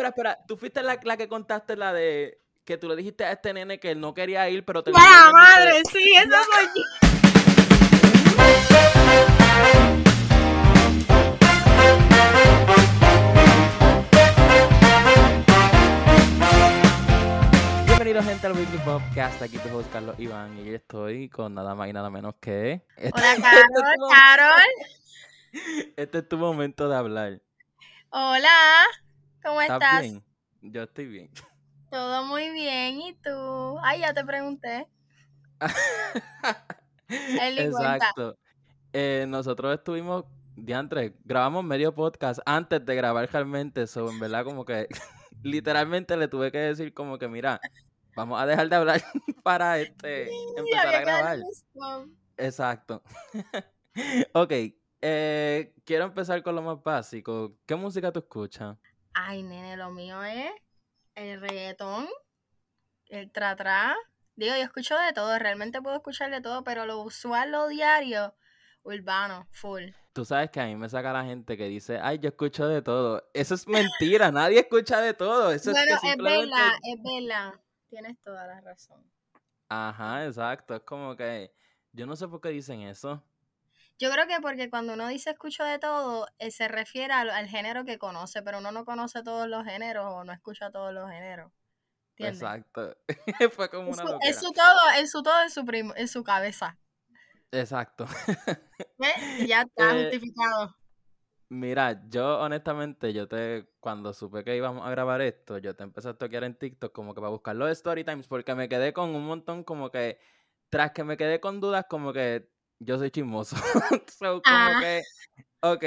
espera, espera. Tú fuiste la, la que contaste la de que tú le dijiste a este nene que él no quería ir, pero te ¡La madre! Sí, eso soy yo. Bienvenidos gente al Weekly Podcast, aquí tu host Carlos Iván y yo estoy con nada más y nada menos que... Este, Hola, Carol. Carol. este es tu momento de hablar. Hola. ¿Cómo ¿Estás estás? bien? Yo estoy bien. Todo muy bien. ¿Y tú? Ay, ya te pregunté. Exacto. Eh, nosotros estuvimos, diantre, grabamos medio podcast antes de grabar realmente eso, en verdad como que literalmente le tuve que decir como que mira, vamos a dejar de hablar para este empezar había a grabar. Exacto. ok, eh, quiero empezar con lo más básico. ¿Qué música tú escuchas? Ay, nene, lo mío es el reggaetón, el tra-tra. Digo, yo escucho de todo, realmente puedo escuchar de todo, pero lo usual, lo diario, urbano, full. Tú sabes que a mí me saca la gente que dice, ay, yo escucho de todo. Eso es mentira, nadie escucha de todo. Eso Bueno, es que es simplemente... verdad, es verdad. Tienes toda la razón. Ajá, exacto. Es como que yo no sé por qué dicen eso. Yo creo que porque cuando uno dice escucho de todo, eh, se refiere al, al género que conoce, pero uno no conoce todos los géneros o no escucha todos los géneros. ¿Entiendes? Exacto. Fue como Es una su, loquera. es su todo, es su todo en su, prim- en su cabeza. Exacto. Ya está Eh, justificado. Mira, yo honestamente, yo te, cuando supe que íbamos a grabar esto, yo te empecé a toquear en TikTok como que para buscar los story times, porque me quedé con un montón como que, tras que me quedé con dudas, como que yo soy chismoso. So, como Ah. que, ok,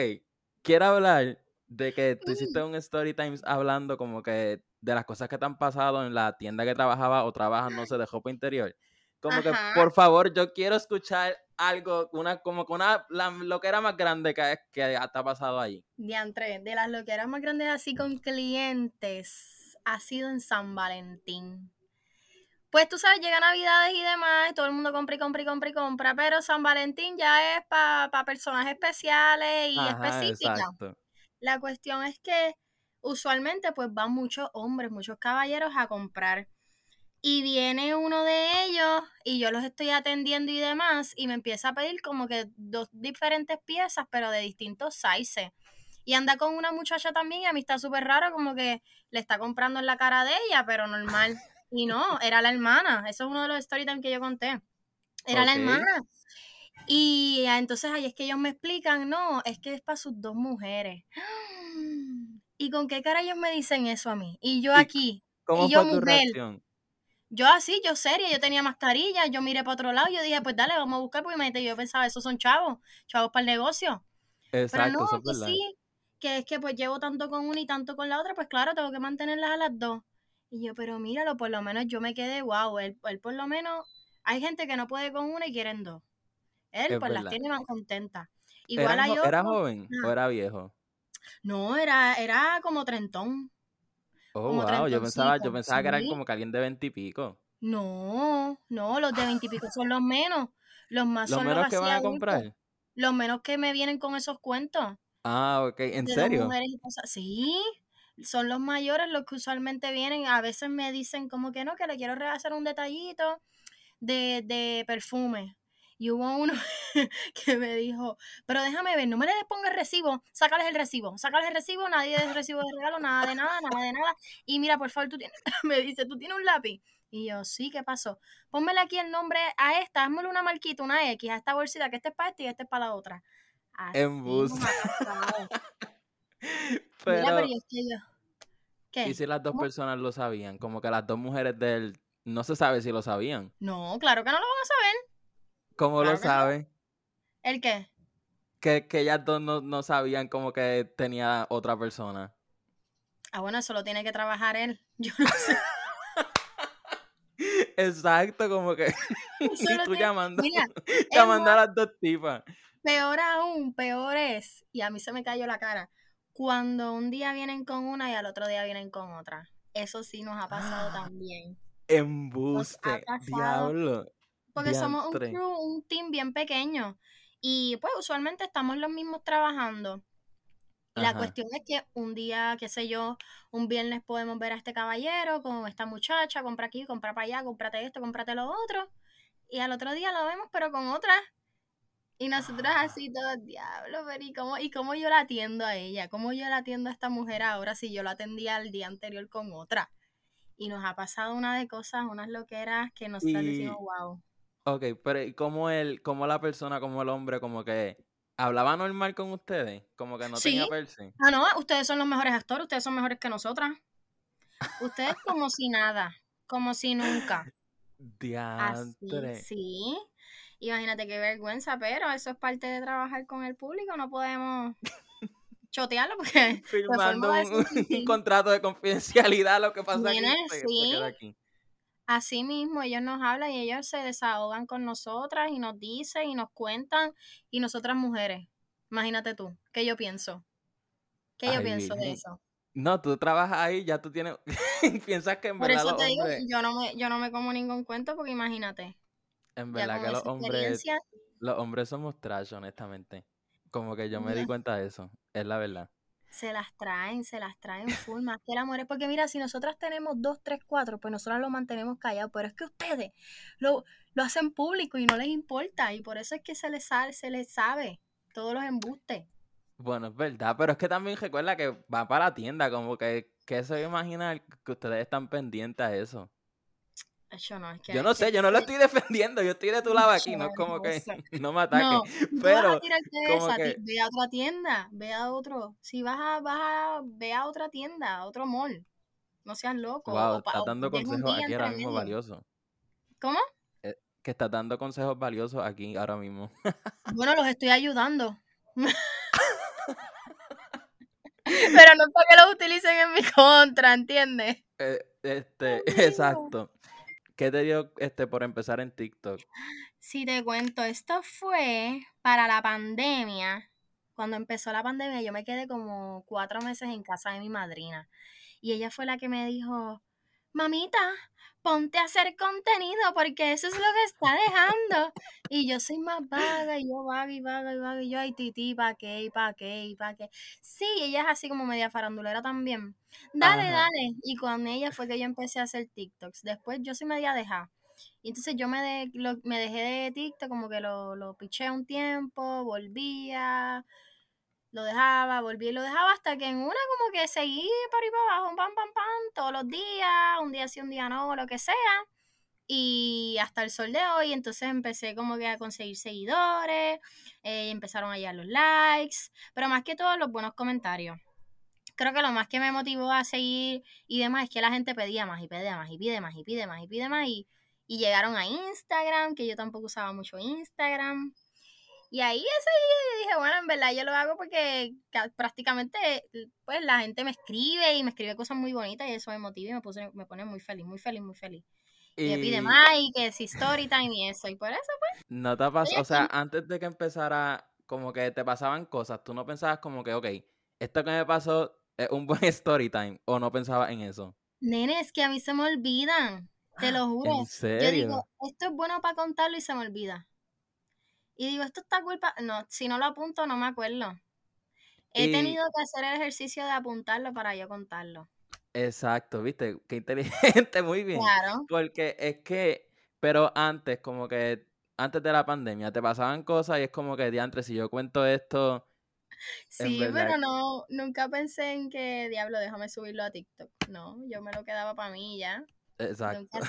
quiero hablar de que tú hiciste un story times hablando como que de las cosas que te han pasado en la tienda que trabajaba o trabajas, no sé, de ropa interior. Como que, por favor, yo quiero escuchar algo, una, como que una, la, lo que era más grande que, que ha pasado allí. Diantre, de las loqueras más grandes así con clientes, ha sido en San Valentín. Pues tú sabes, llega Navidades y demás, todo el mundo compra y compra y compra y compra, pero San Valentín ya es para personas especiales y Ajá, específicas. exacto. La cuestión es que usualmente pues van muchos hombres, muchos caballeros a comprar. Y viene uno de ellos y yo los estoy atendiendo y demás y me empieza a pedir como que dos diferentes piezas pero de distintos sizes. Y anda con una muchacha también y a mí está súper raro como que le está comprando en la cara de ella, pero normal. Y no, era la hermana. Eso es uno de los story time que yo conté. Era la hermana. Y ah, entonces ahí es que ellos me explican, no, es que es para sus dos mujeres. ¿Y con qué cara ellos me dicen eso a mí? Y yo ¿Y aquí, ¿Cómo y yo fue tu mujer, reacción? yo así, yo seria, yo tenía mascarilla, yo miré para otro lado, yo dije, pues dale, vamos a buscar, porque imagínate, yo pensaba, esos son chavos, chavos para el negocio. Pero Exacto, no, eso es que sí, que es que pues llevo tanto con una y tanto con la otra, pues claro, tengo que mantenerlas a las dos. Y yo, pero míralo, por lo menos yo me quedé, wow, él, él por lo menos, hay gente que no puede con una y quieren dos. Él Es pues las tiene más contentas. Igual ¿Eran hay jo- ¿Era joven o ah, era viejo? no, era, era como trentón, Oh, como wow, yo pensaba, yo pensaba que eran como que alguien de veintipico. No, no, los de veintipico son los menos, los más ¿Los son los menos que así van a adultos, comprar? los menos que me vienen con esos cuentos. Ah, ok, ¿en de serio? mujeres y cosas. Sí, son los mayores los que usualmente vienen. A veces me dicen como que no, que le quiero hacer un detallito de, de perfume. Y hubo uno que me dijo, pero déjame ver, no me le pongas el recibo, sácales el recibo, sácales el recibo, nadie de recibo de regalo, nada de nada, nada de nada. Y mira, por favor, tú tienes, me dice, ¿tú tienes un lápiz? Y yo, sí, ¿qué pasó? Pónmele aquí el nombre a esta, hazmele una marquita, una X, a esta bolsita, que este es para esta y este es para la otra. Así nos Embuste. Pasado. Mira, pero Pero, yo es que yo. ¿y ¿Qué? si las dos ¿Cómo? personas lo sabían? Como que las dos mujeres de él, no se sabe si lo sabían. No, claro que no lo van a saber. ¿Cómo lo no. saben? ¿El qué? Que, que ellas dos no, no sabían como que tenía otra persona. Ah, bueno, eso lo tiene que trabajar él. Yo no sé. Exacto, como que... Y tú llamando, Mira, llamando a las dos tipas. peor aún, peor es, y a mí se me cayó la cara, cuando un día vienen con una y al otro día vienen con otra. Eso sí nos ha pasado también. Embuste, diablo. Porque somos un crew, un team bien pequeño. Y pues usualmente estamos los mismos trabajando. La cuestión es que un día, qué sé yo, un viernes podemos ver a este caballero con esta muchacha, compra aquí, compra para allá, cómprate esto, cómprate lo otro. Y al otro día lo vemos, pero con otra. Y nosotras así todo, diablo, pero ¿y cómo, ¿y cómo yo la atiendo a ella? ¿Cómo yo la atiendo a esta mujer ahora si yo la atendía el día anterior con otra? Y nos ha pasado una de cosas, unas loqueras que nosotras decimos, wow. Ok, pero ¿y cómo, el, cómo la persona, como el hombre, como que ¿Hablaba normal con ustedes? Como que no tenía perse. Ah, no, ustedes son los mejores actores, ustedes son mejores que nosotras. Ustedes como si nada, como si nunca. Diantre. sí. Imagínate qué vergüenza, pero eso es parte de trabajar con el público, no podemos chotearlo porque firmando un, contrato de confidencialidad lo que pasa aquí, aquí. Así mismo ellos nos hablan y ellos se desahogan con nosotras y nos dicen y nos cuentan y nosotras mujeres. Imagínate tú, ¿qué yo pienso? ¿Qué yo pienso de eso? No, tú trabajas ahí, ya tú tienes, piensas que en Por verdad eso te digo, yo no, me, yo no me como ningún cuento porque imagínate. En verdad que los hombres, los hombres somos trash, honestamente. Como que yo me di cuenta de eso, es la verdad se las traen, se las traen full, más que el amor. Porque mira, si nosotras tenemos dos, tres, cuatro, pues nosotras lo mantenemos callado. Pero es que ustedes lo, lo hacen público y no les importa. Y por eso es que se les sabe, se les sabe todos los embustes. Bueno, es verdad, pero es que también recuerda que va para la tienda, como que, que se imaginar que ustedes están pendientes a eso. Yo no, yo no sé, yo no lo estoy defendiendo, yo estoy de tu lado aquí, no es como que no me ataques. No, pero como que... ve a otra tienda, ve a otro, si vas a, vas a, ve a otra tienda, a otro mall, no seas loco. Wow, estás dando consejos aquí ahora mismo valiosos. ¿Cómo? Eh, que estás dando consejos valiosos aquí ahora mismo. bueno, los estoy ayudando. Pero no para que los utilicen en mi contra, ¿entiendes? Eh, este, exacto. ¿Qué te dio este, por empezar en TikTok? Si te cuento, esto fue para la pandemia. Cuando empezó la pandemia, yo me quedé como cuatro meses en casa de mi madrina. Y ella fue la que me dijo, mamita, ponte a hacer contenido porque eso es lo que está dejando. Y yo soy más vaga, y yo vaga y vaga y vaga, y yo, ay, titi, ¿pa' qué? ¿pa' qué? ¿pa' qué? Sí, ella es así como media farandulera también. Dale, dale. Y con ella fue que yo empecé a hacer TikToks. Después yo sí me di a dejar. Y entonces yo me, de, me dejé de TikTok, como que lo, lo piché un tiempo, volvía, lo dejaba, volví y lo dejaba hasta que en una como que seguí para y para abajo, pam, pam, pam, todos los días, un día sí, un día no, lo que sea. Y hasta el sol de hoy, entonces empecé como que a conseguir seguidores, eh, empezaron a llegar los likes, pero más que todo los buenos comentarios. Creo que lo más que me motivó a seguir y demás es que la gente pedía más y pedía más y pide más y pide más y pide más y, y llegaron a Instagram, que yo tampoco usaba mucho Instagram. Y ahí ese dije, bueno, en verdad yo lo hago porque prácticamente pues la gente me escribe y me escribe cosas muy bonitas y eso me motiva y me, puse, me pone muy feliz, muy feliz, muy feliz. Y, me pide más y que si story time y eso. Y por eso, pues. No te pasó, o sea, antes de que empezara, como que te pasaban cosas, tú no pensabas como que, ok, esto que me pasó es un buen story time, o no pensabas en eso. Nene, es que a mí se me olvidan, te lo juro. ¿En serio? Yo digo, esto es bueno para contarlo y se me olvida. Y digo, esto está culpa. No, si no lo apunto, no me acuerdo. He tenido que hacer el ejercicio de apuntarlo para yo contarlo. Exacto, viste, qué inteligente, muy bien. Claro. Porque es que, pero antes, como que antes de la pandemia, te pasaban cosas y es como que, diantre, si yo cuento esto. Sí, pero no, nunca pensé en que, diablo, déjame subirlo a TikTok. No, yo me lo quedaba para mí ya. Exacto.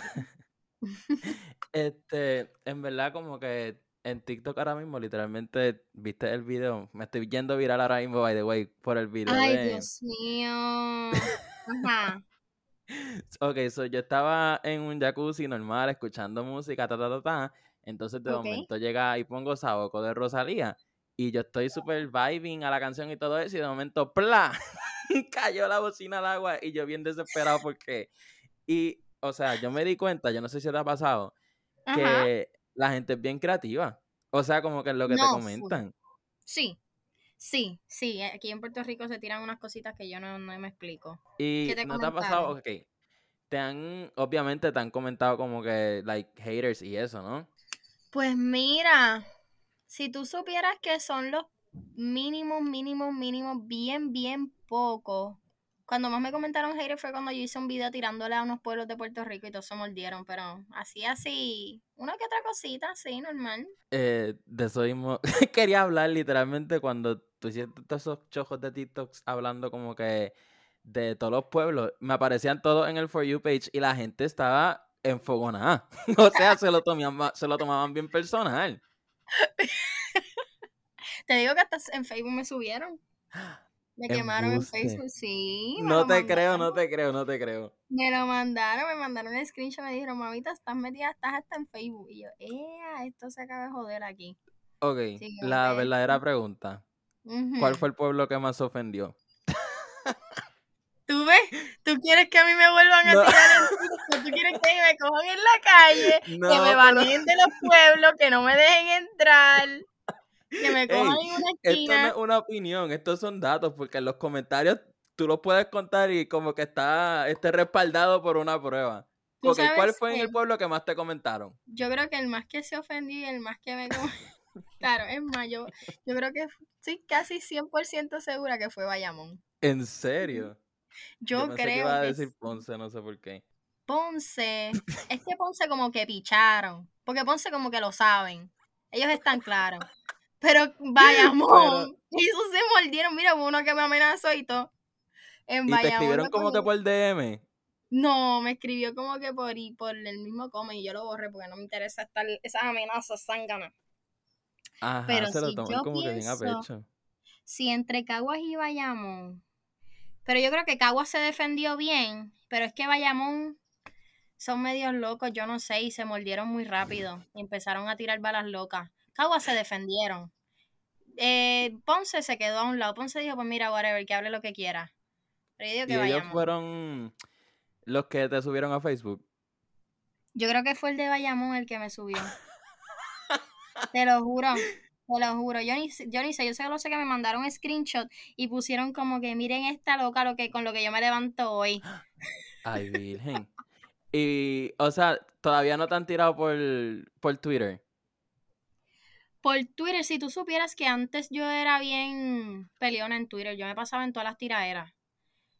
este, en verdad, como que en TikTok ahora mismo, literalmente, viste el video. Me estoy yendo viral ahora mismo, by the way, por el video. Ay, Dios mío. Ajá. ok, so yo estaba en un jacuzzi normal, escuchando música, ta, ta, ta, ta. Entonces, de momento llega y pongo Saboco de Rosalía. Y yo estoy súper vibing a la canción y todo eso. Y de momento, ¡pla! Cayó la bocina al agua. Y yo bien desesperado porque. Y, o sea, yo me di cuenta, yo no sé si te ha pasado, que la gente es bien creativa. O sea, como que es lo que te comentan. Sí, sí, sí. Eh, aquí en Puerto Rico se tiran unas cositas que yo no, me explico. ¿Y no te ha pasado? Ok. Te han, obviamente te han comentado como que, like, haters y eso, ¿no? Pues mira, si tú supieras que son los mínimo, mínimo, mínimo, bien, bien poco. Cuando más me comentaron haters fue cuando yo hice un video tirándole a unos pueblos de Puerto Rico y todos se mordieron, pero así, así, una que otra cosita, sí, normal. Eh, de eso mismo quería hablar literalmente cuando tú hiciste todos esos chojos de TikToks hablando como que de todos los pueblos, me aparecían todos en el For You page y la gente estaba enfogonada. o sea, se lo, tomaban, se lo tomaban bien personal. Te digo que hasta en Facebook me subieron. Me quemaron en Facebook, sí. No te creo, no te creo, no te creo. Me lo mandaron, me mandaron un screenshot, me dijeron, mamita, estás metida, estás hasta en Facebook. Y yo, ¡eh! Esto se acaba de joder aquí. Ok, la verdadera pregunta. ¿Cuál fue el pueblo que más ofendió? ¿Tú ves? ¿Tú quieres que a mí me vuelvan a tirar en ¿Tú quieres que me cojan en la calle? que me baneen de los pueblos, que no me dejen entrar. Que me cojan en una esquina. Esto no es una opinión, estos son datos, porque en los comentarios tú los puedes contar y como que está esté respaldado por una prueba. Okay, ¿Cuál fue en el pueblo que más te comentaron? Yo creo que el más que se ofendió y el más que me Claro, es más, yo, yo creo que estoy casi 100% segura que fue Bayamón. ¿En serio? Yo, creo que iba a decir Ponce, no sé por qué. Ponce, es que Ponce como que picharon, porque Ponce como que lo saben, ellos están claros. Pero Bayamón, esos se mordieron, mira, uno que me amenazó y todo. En ¿Y te escribieron como que por DM? No, me escribió como que por, por el mismo come y yo lo borré porque no me interesa estar esas amenazas zánganas. Ajá, Pero se lo tomé como que bien a pecho. Si entre Caguas y Bayamón pero yo creo que Caguas se defendió bien, pero es que Bayamón son medios locos, yo no sé, y se mordieron muy rápido y empezaron a tirar balas locas. Caguas se defendieron. Eh, Ponce se quedó a un lado. Ponce dijo, pues mira, whatever, que hable lo que quiera. Pero yo digo que ¿Y ellos fueron los que te subieron a Facebook? Yo creo que fue el de Bayamón el que me subió. Te lo juro. Te lo juro, yo ni, yo ni sé, yo solo sé que me mandaron un screenshot y pusieron como que miren esta loca lo que, con lo que yo me levanto hoy. Ay, virgen. Y, o sea, todavía no te han tirado por, por Twitter. Por Twitter, si tú supieras que antes yo era bien peleona en Twitter, yo me pasaba en todas las tiraderas.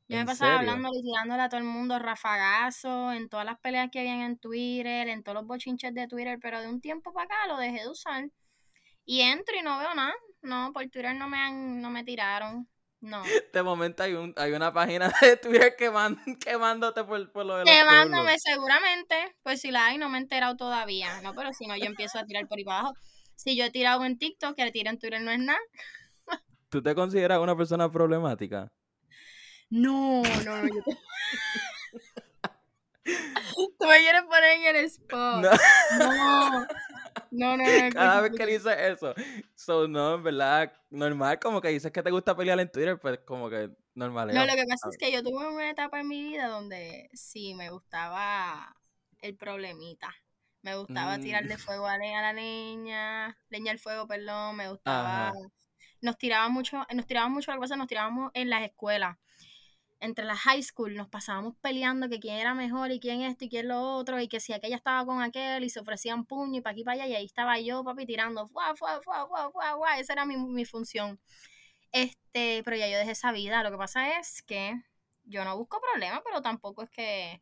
Yo me pasaba hablando y tirándole a todo el mundo rafagazo, en todas las peleas que habían en Twitter, en todos los bochinches de Twitter, pero de un tiempo para acá lo dejé de usar. Y entro y no veo nada. No, por Twitter no me han, no me tiraron. No. De momento hay un, hay una página de Twitter que quemándote por, por lo de los Quemándome seguramente. Pues si la hay, no me he enterado todavía. No, pero si no, yo empiezo a tirar por ahí abajo. Si yo he tirado en TikTok, que le tiro en Twitter no es nada. ¿Tú te consideras una persona problemática? No, no, no. Yo Tú me quieres poner en el spot. no. No, no, no. Cada vez que dices eso. So, no, en verdad, normal, como que dices que te gusta pelear en Twitter, pues como que normal. No, lo que pasa es que yo tuve una etapa en mi vida donde sí me gustaba el problemita. Me gustaba tirarle mm. fuego a, la leña, leña al fuego, perdón, me gustaba. Nos tiraban mucho, nos tiraban mucho, la cosa nos tirábamos en las escuelas entre las high school nos pasábamos peleando que quién era mejor y quién esto y quién lo otro y que si aquella estaba con aquel y se ofrecían puño y para aquí para allá y ahí estaba yo, papi, tirando, fuá, fuá, fuá, fuá, fuá, fuá. esa era mi, mi función. Este, pero ya yo dejé esa vida, lo que pasa es que yo no busco problemas, pero tampoco es que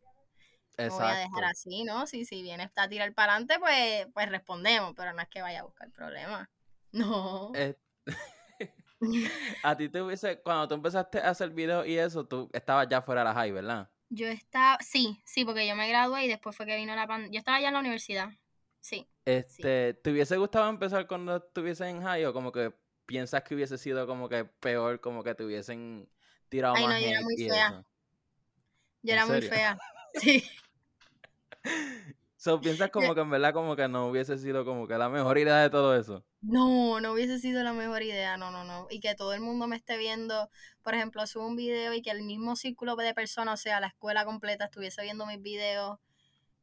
me voy a dejar así, ¿no? Si, si viene a tirar para adelante, pues, pues respondemos, pero no es que vaya a buscar problemas. No. Eh, a ti te hubiese, cuando tú empezaste a hacer videos y eso, tú estabas ya fuera de la high, ¿verdad? Yo estaba, sí, sí, porque yo me gradué y después fue que vino la pandemia. Yo estaba ya en la universidad, sí. Este, ¿te hubiese gustado empezar cuando estuviese en high o como que piensas que hubiese sido como que peor, como que te hubiesen tirado Ay, más no, yo era muy fea. Yo era muy fea, sí. So, piensas como que en verdad como que no hubiese sido como que la mejor idea de todo eso. No, no hubiese sido la mejor idea, no, no, no. Y que todo el mundo me esté viendo, por ejemplo, subo un video y que el mismo círculo de personas, o sea, la escuela completa estuviese viendo mis videos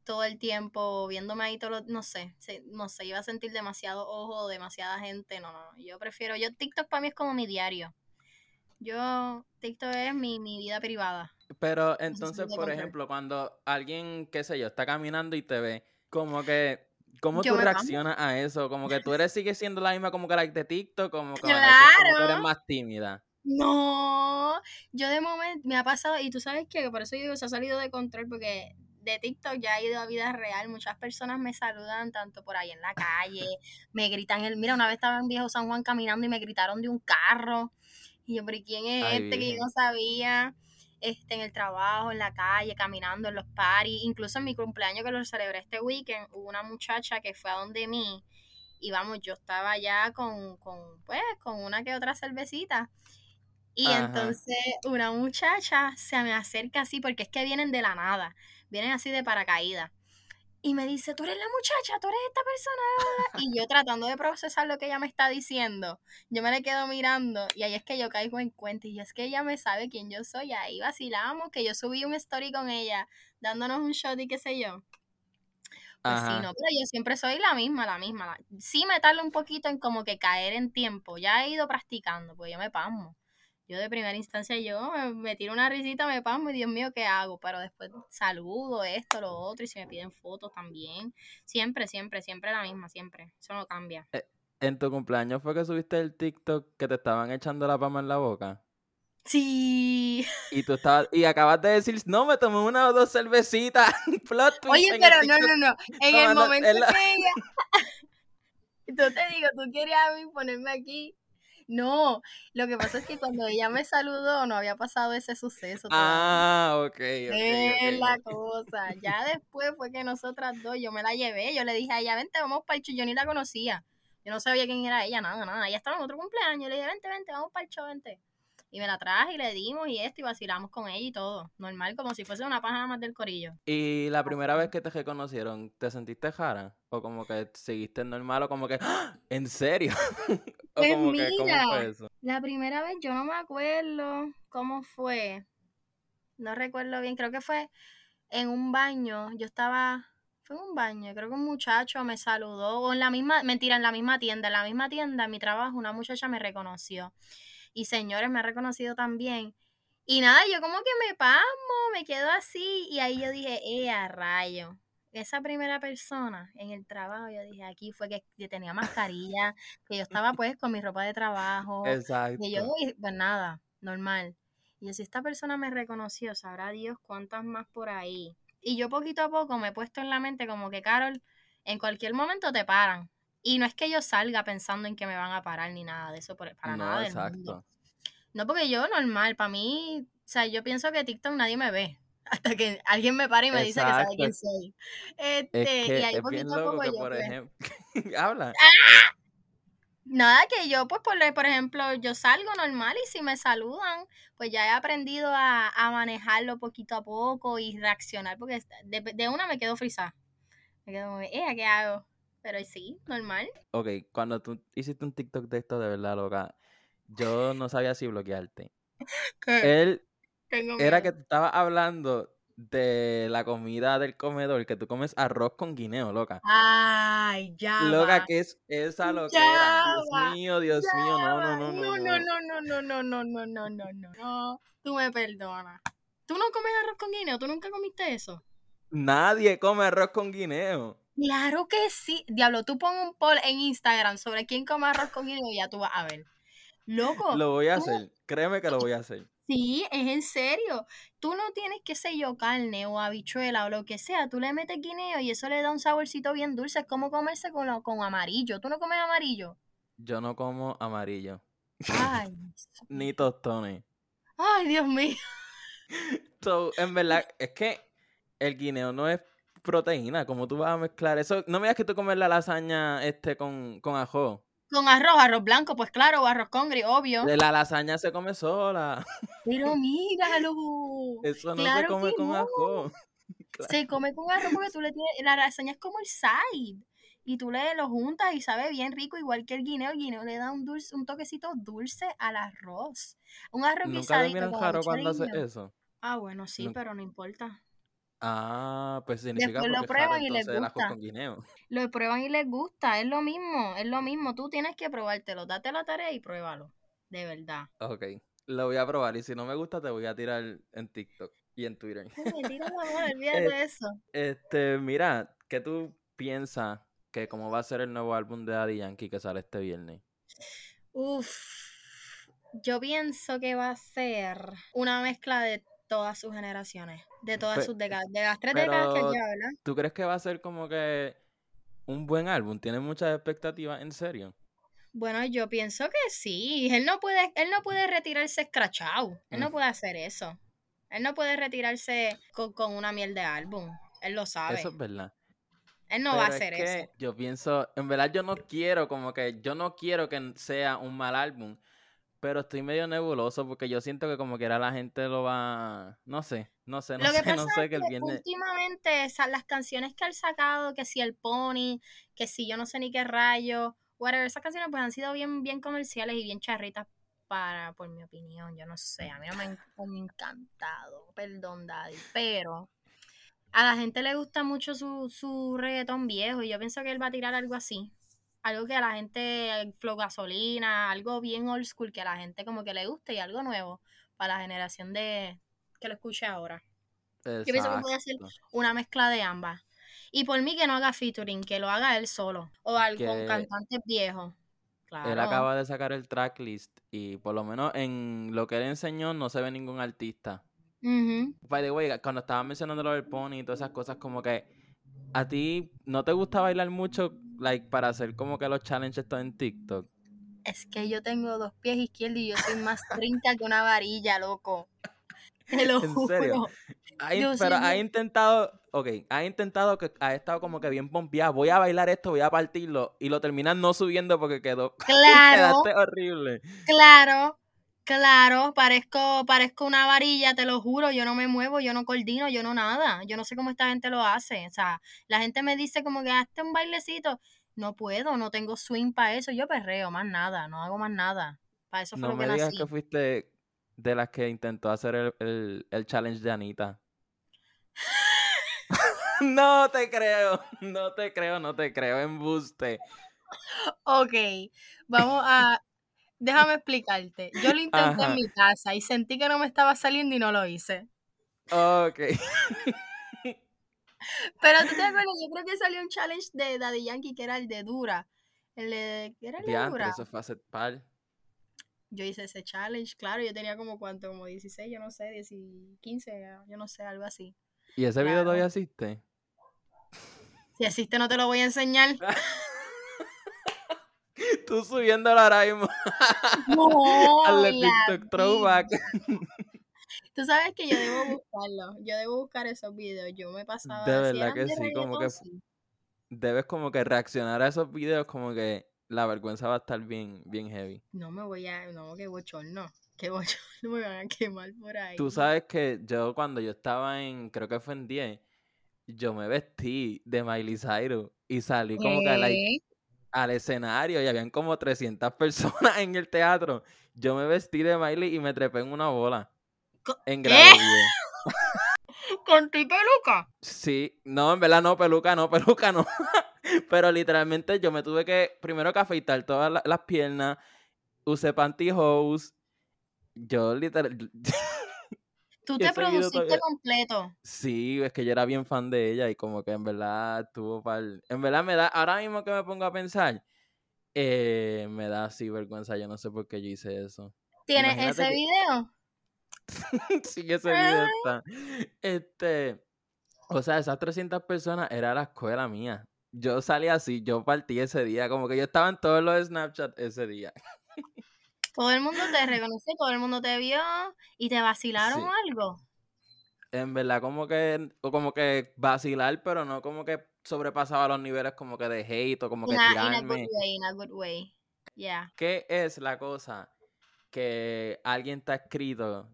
todo el tiempo, viéndome ahí todo, no sé, no sé, iba a sentir demasiado ojo, demasiada gente, no, no, yo prefiero, yo TikTok para mí es como mi diario. Yo, TikTok es mi, mi vida privada. Pero entonces, por ejemplo, cuando alguien, qué sé yo, está caminando y te ve, como que ¿Cómo Yo tú reaccionas a eso? Como que tú eres, sigues siendo la misma como que la de TikTok, como que como que Claro. eres más tímida. No, yo de momento me ha pasado, y tú sabes que por eso yo digo, se ha salido de control, porque de TikTok ya ha ido a vida real. Muchas personas me saludan tanto por ahí en la calle, me gritan el, mira, una vez estaba en Viejo San Juan caminando y me gritaron de un carro. Y yo, pero ¿y quién es Ay, este que yo no sabía? Este, en el trabajo, en la calle, caminando, en los paris, incluso en mi cumpleaños que lo celebré este weekend, hubo una muchacha que fue a donde mí, y vamos, yo estaba ya con, con pues, con una que otra cervecita. Y Ajá. entonces una muchacha se me acerca así, porque es que vienen de la nada, vienen así de paracaídas. Y me dice, tú eres la muchacha, tú eres esta persona. Y yo tratando de procesar lo que ella me está diciendo, yo me le quedo mirando y ahí es que yo caigo en cuenta. Y es que ella me sabe quién yo soy. Ahí vacilamos, que yo subí un story con ella, dándonos un shot y qué sé yo. Pues sí, Ajá. no, pero yo siempre soy la misma, la misma. la- Sí me tarda un poquito en como que caer en tiempo. Ya he ido practicando, pues yo me pasmo. Yo de primera instancia yo me, tiro una risita, me pasmo y Dios mío, ¿qué hago? Pero después saludo esto, lo otro y si me piden fotos también. Siempre, siempre, siempre la misma, siempre. Eso no cambia. ¿En tu cumpleaños fue que subiste el TikTok que te estaban echando la pama en la boca? Sí. Y tú estabas, y acabas de decir, no, me tomé una o dos cervecitas. Plot twist Oye, pero no, no, no. En el momento en la- que ella... Yo te digo, tú querías a mí ponerme aquí. No, lo que pasa es que cuando ella me saludó no había pasado ese suceso. Ah, ok, ok, Es la cosa. Ya después fue que nosotras dos, yo me la llevé, yo le dije a ella, vente, vamos para el show. Yo ni la conocía. Yo no sabía quién era ella, nada, nada. Ella estaba en otro cumpleaños. Yo le dije, vente, vente, vamos para el show, vente. Y me la traje y le dimos y esto y vacilamos con ella y todo. Normal, como si fuese una paja más del corillo. Y la primera vez que te reconocieron, ¿te sentiste jara? ¿O como que seguiste normal o como que, ¡Ah! ¿en serio? ¿O Pues como que, ¿cómo fue eso? La primera vez yo no me acuerdo cómo fue. No recuerdo bien, creo que fue en un baño. Yo estaba, fue en un baño, creo que un muchacho me saludó, o en la misma, mentira, en la misma tienda, en la misma tienda, en mi trabajo, una muchacha me reconoció. Y señores, me ha reconocido también. Y nada, yo como que me pasmo, me quedo así, y ahí yo dije, eh, a rayo. Esa primera persona en el trabajo, yo dije, aquí fue que, que tenía mascarilla, que yo estaba pues con mi ropa de trabajo, Exacto. que yo, y, pues nada, normal. Y yo, si esta persona me reconoció, sabrá Dios cuántas más por ahí. Y yo poquito a poco me he puesto en la mente como que, Carol, en cualquier momento te paran. Y no es que yo salga pensando en que me van a parar ni nada de eso, para no, nada del exacto. mundo. No, porque yo normal, para mí, o sea, yo pienso que TikTok nadie me ve. Hasta que alguien me para y me dice que sabe Exacto. quién soy. Es Este, que y ahí es bien poquito a loco poco que, yo por pues, ejemplo, habla. Nada, que yo, pues, por, por ejemplo, yo salgo normal y si me saludan, pues ya he aprendido a, a manejarlo poquito a poco y reaccionar, porque de, de una me quedo frisada. Me quedo como, eh, ¿qué hago? Pero sí, normal. Ok, cuando tú hiciste un TikTok de esto, de verdad, loca, yo no sabía si bloquearte. Él Tengo era que tú estabas hablando de la comida del comedor, que tú comes arroz con guineo, loca. Ay, ya Loca. ¿qué es esa loquera? Dios mío, Dios Ya mío, no, no, no, no, no. no, no, no, no, no, no, no, no, no. Tú me perdonas. ¿Tú no comes arroz con guineo? ¿Tú nunca comiste eso? Nadie come arroz con guineo. Claro que sí. Diablo, tú pon un poll en Instagram sobre quién come arroz con guineo y ya tú vas a ver. Loco, Lo voy a tú- hacer, créeme que lo voy a hacer. sí, es en serio. Tú no tienes, qué sé yo, carne o habichuela o lo que sea. Tú le metes guineo y eso le da un saborcito bien dulce. Es como comerse con, lo- con amarillo. ¿Tú no comes amarillo? Yo no como amarillo, Ay, ni tostones. ay, Dios mío. So, en verdad, es que el guineo no es proteína, como tú vas a mezclar eso. No me digas que tú comes la lasaña este con, con ajo. Con arroz, arroz blanco, pues claro, o arroz con gris, obvio. De La lasaña se come sola. Pero míralo. Eso no se Claro come que con no. ajo. Se come con arroz porque tú le tienes, la lasaña es como el side. Y tú le lo juntas y sabe bien rico, igual que el guineo. El guineo le da un dulce, un toquecito dulce al arroz. Un arroz Nunca guisadito miran jaro habichuela cuando guineo. eso. Ah, bueno, sí, pero no importa. Ah, pues significa Después lo prueban y les gusta. con guineo. Lo prueban y les gusta, es lo mismo, es lo mismo. Tú tienes que probártelo, date la tarea y pruébalo. De verdad. Ok, lo voy a probar y si no me gusta te voy a tirar en TikTok y en Twitter. Ay, tira mano, olvídate de eso. Este, mira, ¿qué tú piensas que cómo va a ser el nuevo álbum de Daddy Yankee que sale este viernes. Uf, yo pienso que va a ser una mezcla de todas sus generaciones, de todas Pe- sus décadas, de las tres décadas que lleva, ¿verdad? ¿Tú crees que va a ser como que un buen álbum? ¿Tienes muchas expectativas? ¿En serio? Bueno, yo pienso que sí. Él no puede, él no puede retirarse escrachado. Él no Mm. puede hacer eso. Él no puede retirarse con, con una miel de álbum. Él lo sabe. Eso es verdad. Él no va a Pero es hacer que eso. Yo pienso, en verdad yo no quiero, como que yo no quiero que sea un mal álbum, pero estoy medio nebuloso porque yo siento que como que era la gente lo va, no sé, no sé, no Lo que sé, pasa no sé es que el que viernes, últimamente las canciones que él sacado, que si el Pony, que si yo no sé ni qué rayo, whatever, esas canciones pues han sido bien, bien comerciales y bien charritas para, por mi opinión, yo no sé, a mí no me han encantado, perdón Daddy, pero a la gente le gusta mucho su, su reggaetón viejo y yo pienso que él va a tirar algo así. Algo que a la gente, flow gasolina, algo bien old school que a la gente como que le guste y algo nuevo para la generación de que lo escuche ahora. Yo pienso que puede hacer Exacto. una mezcla de ambas. Y por mí que no haga featuring, que lo haga él solo. O Que cantantes viejos. Claro. Él acaba de sacar el tracklist y por lo menos en lo que él enseñó no se ve ningún artista. Ujú. By the way, cuando estaba mencionando lo del pony y todas esas cosas, como que a ti no te gusta bailar mucho, like, para hacer como que los challenges estos en TikTok. Es que yo tengo dos pies izquierdos y yo soy más trinca que una varilla, loco. Te lo ¿En juro. serio? Ha Yo pero soy ha intentado, ok, ha intentado que ha estado como que bien pompeada. Voy a bailar esto, voy a partirlo. Y lo terminan no subiendo porque quedó. Claro, Quedaste horrible. claro, claro. Parezco, parezco una varilla, te lo juro. Yo no me muevo, yo no coordino, yo no nada. Yo no sé cómo esta gente lo hace. O sea, la gente me dice como que hazte un bailecito. No puedo, no tengo swing para eso. Yo perreo, más nada, no hago más nada. Para eso fue No lo que me digas nací. que fuiste de las que intentó hacer el, el, el challenge de Anita. no te creo, no te creo, no te creo, embuste. Ok, vamos a... Déjame explicarte. Yo lo intenté Ajá. en mi casa y sentí que no me estaba saliendo y no lo hice. Ok. Pero tú te acuerdas, yo creo que salió un challenge de Daddy Yankee que era el de Dura. El de... ¿Era el de Dura? eso fue hace par. Yo hice ese challenge, claro, yo tenía como cuánto, como 16, yo no sé, 10, 15, yo no sé, algo así. ¿Y ese video todavía existe? Si existe no te lo voy a enseñar. Tú subiéndolo ahora mismo No, al de TikTok Throwback. Tú sabes que yo debo buscarlo, yo debo buscar esos videos, yo me pasaba... De verdad que sí, como que debes como que reaccionar a esos videos como que la vergüenza va a estar bien, bien heavy. No me voy a... No, qué bochorno. Qué bochorno me van a quemar por ahí. Tú sabes que yo cuando yo estaba en, creo que fue en 10, yo me vestí de Miley Cyrus y salí como que al escenario y habían como 300 personas en el teatro. Yo me vestí de Miley y me trepé en una bola. En grado 10. ¿Con tu peluca? Sí, no, en verdad no, peluca no, peluca no. Pero literalmente yo me tuve que, primero que afeitar todas la- las piernas, usé pantyhose. Yo literal, Tú te produciste todavía- completo. sí, es que yo era bien fan de ella y como que en verdad tuvo pal... En verdad me da, ahora mismo que me pongo a pensar, eh, me da así vergüenza, yo no sé por qué yo hice eso. ¿Tienes Imagínate ese que- video? sí, ese video está. Este, o sea, esas 300 personas era la escuela mía. Yo salí así, yo partí ese día, como que yo estaba en todos los Snapchat ese día. Todo el mundo te reconoció, todo el mundo te vio y te vacilaron Sí. algo. En verdad, como que, como que vacilar, pero no como que sobrepasaba los niveles como que de hate o como que In a, in a tirarme. good way, in a good way. Yeah. ¿Qué es la cosa que alguien te ha escrito?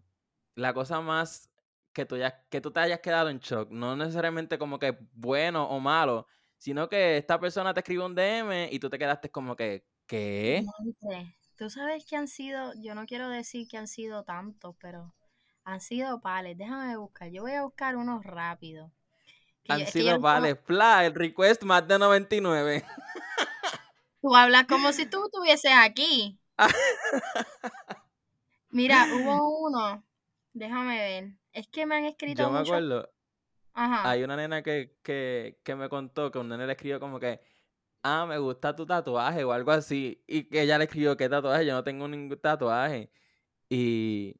La cosa más que tú, ya, que tú te hayas quedado en shock. No necesariamente como que bueno o malo, sino que esta persona te escribe un DM y tú te quedaste como que, ¿qué? Tú sabes que han sido, yo no quiero decir que han sido tantos, pero han sido pales. Déjame buscar. Yo voy a buscar unos rápidos. Han yo- sido no puedo- vale, fla, el request más de 99. Tú hablas como si tú estuvieses aquí. Mira, hubo uno. Déjame ver. Es que me han escrito Yo me acuerdo, Ajá. hay una nena que, que, que me contó que un nene le escribió como que, ah, me gusta tu tatuaje o algo así. Y que ella le escribió, ¿qué tatuaje? Yo no tengo ningún tatuaje. Y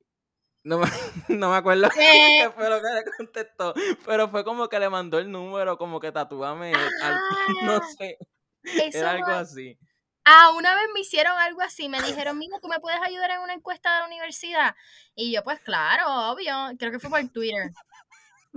no me, no me acuerdo qué fue lo que le contestó, pero fue como que le mandó el número, como que tatúame, no Ah, sé, eso era algo así. Ah, una vez me hicieron algo así, me dijeron, mira, ¿tú me puedes ayudar en una encuesta de la universidad? Y yo, pues claro, obvio, creo que fue por Twitter.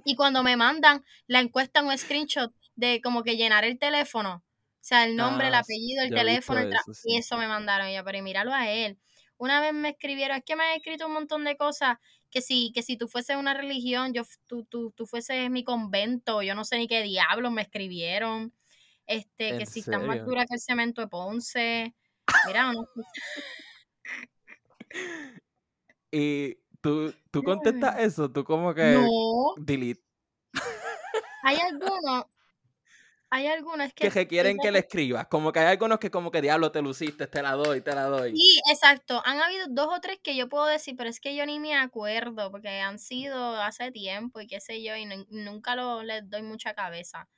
Y cuando me mandan la encuesta, un screenshot de como que llenar el teléfono, o sea, el nombre, el Ah, apellido, el teléfono, el eso, y eso me mandaron. Yo, pero míralo a él. Una vez me escribieron, es que me han escrito un montón de cosas, que si, que si tú fueses una religión, yo, tú, tú, tú fueses mi convento, yo no sé ni qué diablos me escribieron. Este, que ¿En si están más duras que el cemento de Ponce. Mira, no, Y tú, tú contestas eso, tú como que no, delete, hay algunos, hay algunos que que requieren que le escribas, como que hay algunos que como que diablo te luciste, te la doy, te la doy. Sí, exacto. Han habido dos o tres que yo puedo decir, pero es que yo ni me acuerdo, porque han sido hace tiempo y qué sé yo, y nun- nunca lo, les doy mucha cabeza.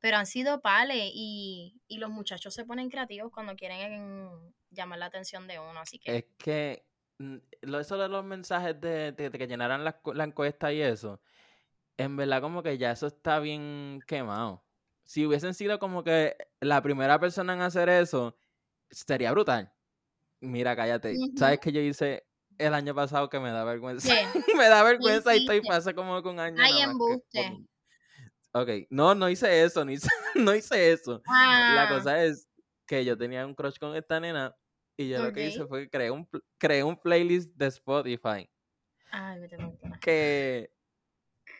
Pero han sido pales y, y los muchachos se ponen creativos cuando quieren llamar la atención de uno, así que... Es que eso de los mensajes de, de- de que llenaran la, la encuesta y eso, en verdad como que ya eso está bien quemado. Si hubiesen sido como que la primera persona en hacer eso, sería brutal. Mira, cállate. ¿Sabes qué yo hice el año pasado que me da vergüenza? ¿Qué? me da vergüenza y estoy hace como que un año Ay, que embuste. Ok, no, no hice eso, no hice, no hice eso. La Ah, cosa es que yo tenía un crush con esta nena y yo lo que hice fue que creé un, creé un playlist de Spotify Ay, vete pa'l carajo. que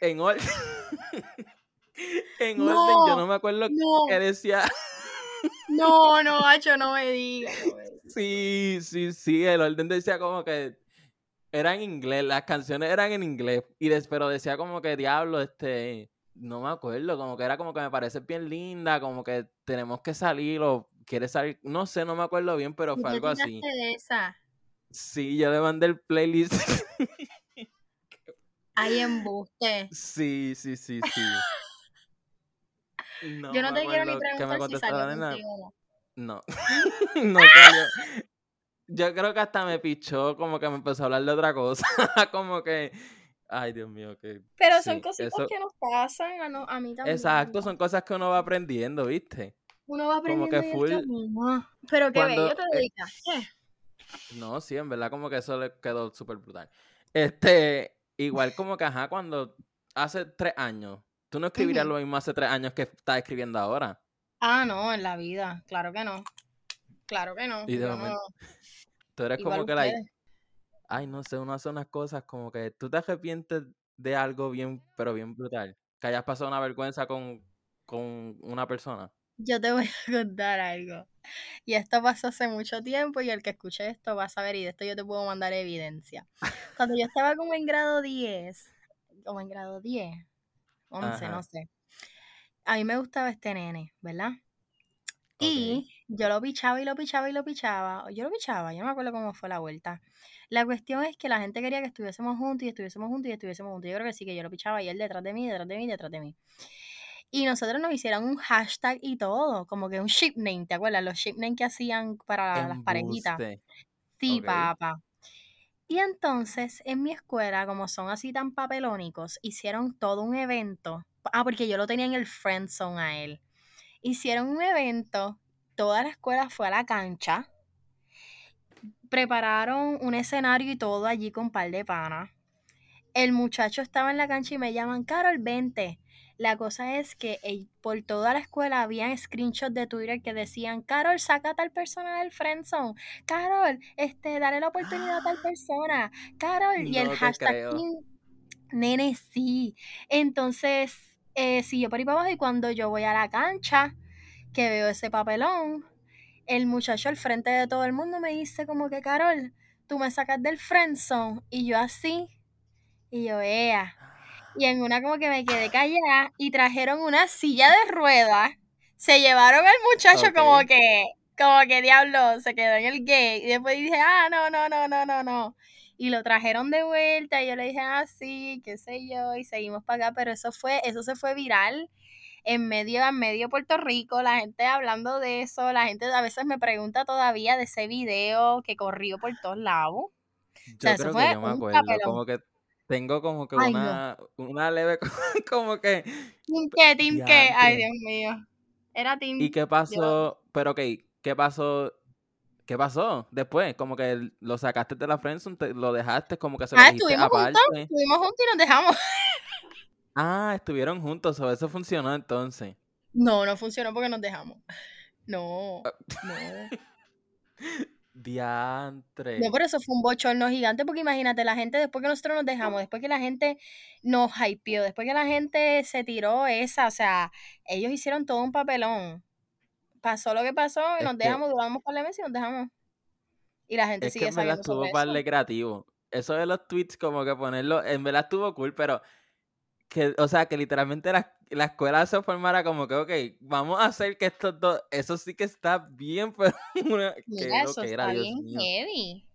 en orden, en orden, yo no No, me acuerdo no, que decía, no, no, Hacho, no me no me digas. sí, sí, sí, el orden decía como que era en inglés, las canciones eran en inglés, y des- pero decía como que diablo, este, no me acuerdo, como que era como que me parece bien linda, como que tenemos que salir o quieres salir, no sé, no me acuerdo bien, pero ¿Tú fue algo así. de esa? Sí, yo le mandé el playlist. Ay, embuste. Sí, sí, sí, sí. No Yo no te quiero ni preguntar si salió nena. no. No, no salió. Yo creo que hasta me pichó, como que me empezó a hablar de otra cosa. Como que, ay, Dios mío, que Pero son sí, cositas eso, que nos pasan a, no- a mí también. exacto, son cosas que uno va aprendiendo, ¿viste? Uno va Como aprendiendo que en el full. Pero qué cuando, bello te eh, dedicaste. no, sí, en verdad como que eso le quedó súper brutal. Este, igual como que, ajá, cuando hace tres años, tú no escribirías lo mismo hace tres años que estás escribiendo ahora. Ah, no, en la vida. Claro que no. Claro que no. Y de momento, no. tú eres Igual como que, like, ustedes. ay, no sé, uno hace unas cosas como que tú te arrepientes de algo bien, pero bien brutal. Que hayas pasado una vergüenza con, con una persona. Yo te voy a contar algo. Y esto pasó hace mucho tiempo y el que escuche esto va a saber y de esto yo te puedo mandar evidencia. Cuando yo estaba como en grado 10, como en grado 10, 11, no sé. A mí me gustaba este nene, ¿verdad? Y yo lo pichaba y lo pichaba y lo pichaba. Yo lo pichaba, yo no me acuerdo cómo fue la vuelta. La cuestión es que la gente quería que estuviésemos juntos y estuviésemos juntos y estuviésemos juntos. Yo creo que sí, que yo lo pichaba y él detrás de mí, detrás de mí, detrás de mí. Y nosotros nos hicieron un hashtag y todo, como que un ship name, ¿te acuerdas? Los ship name que hacían para las parejitas. Sí, papá. Y entonces, en mi escuela, como son así tan papelónicos, hicieron todo un evento. Ah, porque yo lo tenía en el friend zone a él. Hicieron un evento, toda la escuela fue a la cancha, prepararon un escenario y todo allí con un par de panas. El muchacho estaba en la cancha y me llaman, Carol, vente. La cosa es que eh, por toda la escuela habían screenshots de Twitter que decían, Carol, saca a tal persona del friendzone. Carol, este, dale la oportunidad a tal persona. Carol, y el hashtag Nene, sí. Entonces, eh, siguió por ahí para abajo y cuando yo voy a la cancha, que veo ese papelón, el muchacho al frente de todo el mundo me dice como que, Carol, tú me sacas del friendzone. Y yo así, y yo, ea. Y en una como que me quedé callada y trajeron una silla de ruedas. Se llevaron al muchacho como que, como que diablo, se quedó en el gate. Y después dije, ah, no, no, no, no, no, no. Y lo trajeron de vuelta y yo le dije, ah, sí, qué sé yo, y seguimos para acá, pero eso fue, eso se fue viral en medio, en medio de Puerto Rico, la gente hablando de eso, la gente a veces me pregunta todavía de ese video que corrió por todos lados. Yo creo que yo me acuerdo, como que tengo como que una, una leve, como que... ¿Team qué? ¿Team qué? Ay, Dios mío. Era Team... ¿Y qué pasó? Pero ok, ¿qué pasó? ¿Qué pasó después? Como que lo sacaste de la friendzone, lo dejaste como que se lo ah, estuvimos Juntos, estuvimos juntos y nos dejamos. Ah, estuvieron juntos, o eso funcionó entonces. No, no funcionó porque nos dejamos. No, no. Diantre. No, por eso fue un bochorno gigante, porque imagínate, la gente, después que nosotros nos dejamos, después que la gente nos hypeó, después que la gente se tiró esa, o sea, ellos hicieron todo un papelón. Pasó lo que pasó y nos dejamos, duramos par de meses y nos dejamos. Y la gente sigue que sabiendo estuvo para creativo. Eso de los tweets, como que ponerlo, en verdad estuvo cool, pero que, o sea, que literalmente la, la, escuela se formara como que, ok, vamos a hacer que estos dos, eso sí que está bien, pero Mira, eso que era, está bien heavy.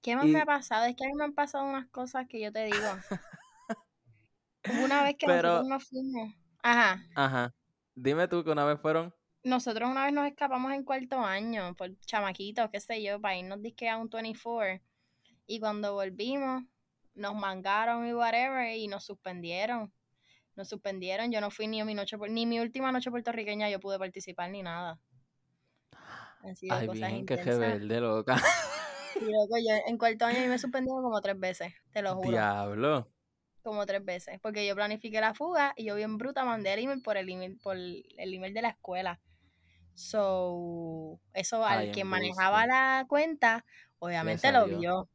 ¿Qué más me ha pasado? Es que a mí me han pasado unas cosas que yo te digo. una vez que nosotros nos fuimos. Ajá. Ajá. Dime tú que una vez fueron. Nosotros una vez nos escapamos en cuarto año por chamaquitos, qué sé yo, para irnos disque a un 24. Y cuando volvimos, nos mangaron y whatever y nos suspendieron. Nos suspendieron, yo no fui ni mi noche ni mi última noche puertorriqueña yo pude participar ni nada. Ay, bien, que rebelde, loca. Y loco, yo en cuarto año me suspendieron como tres veces, te lo juro. Diablo. Como tres veces, porque yo planifiqué la fuga y yo bien bruta mandé el email por el email, por el email de la escuela. So, eso al que manejaba la cuenta, obviamente lo vio.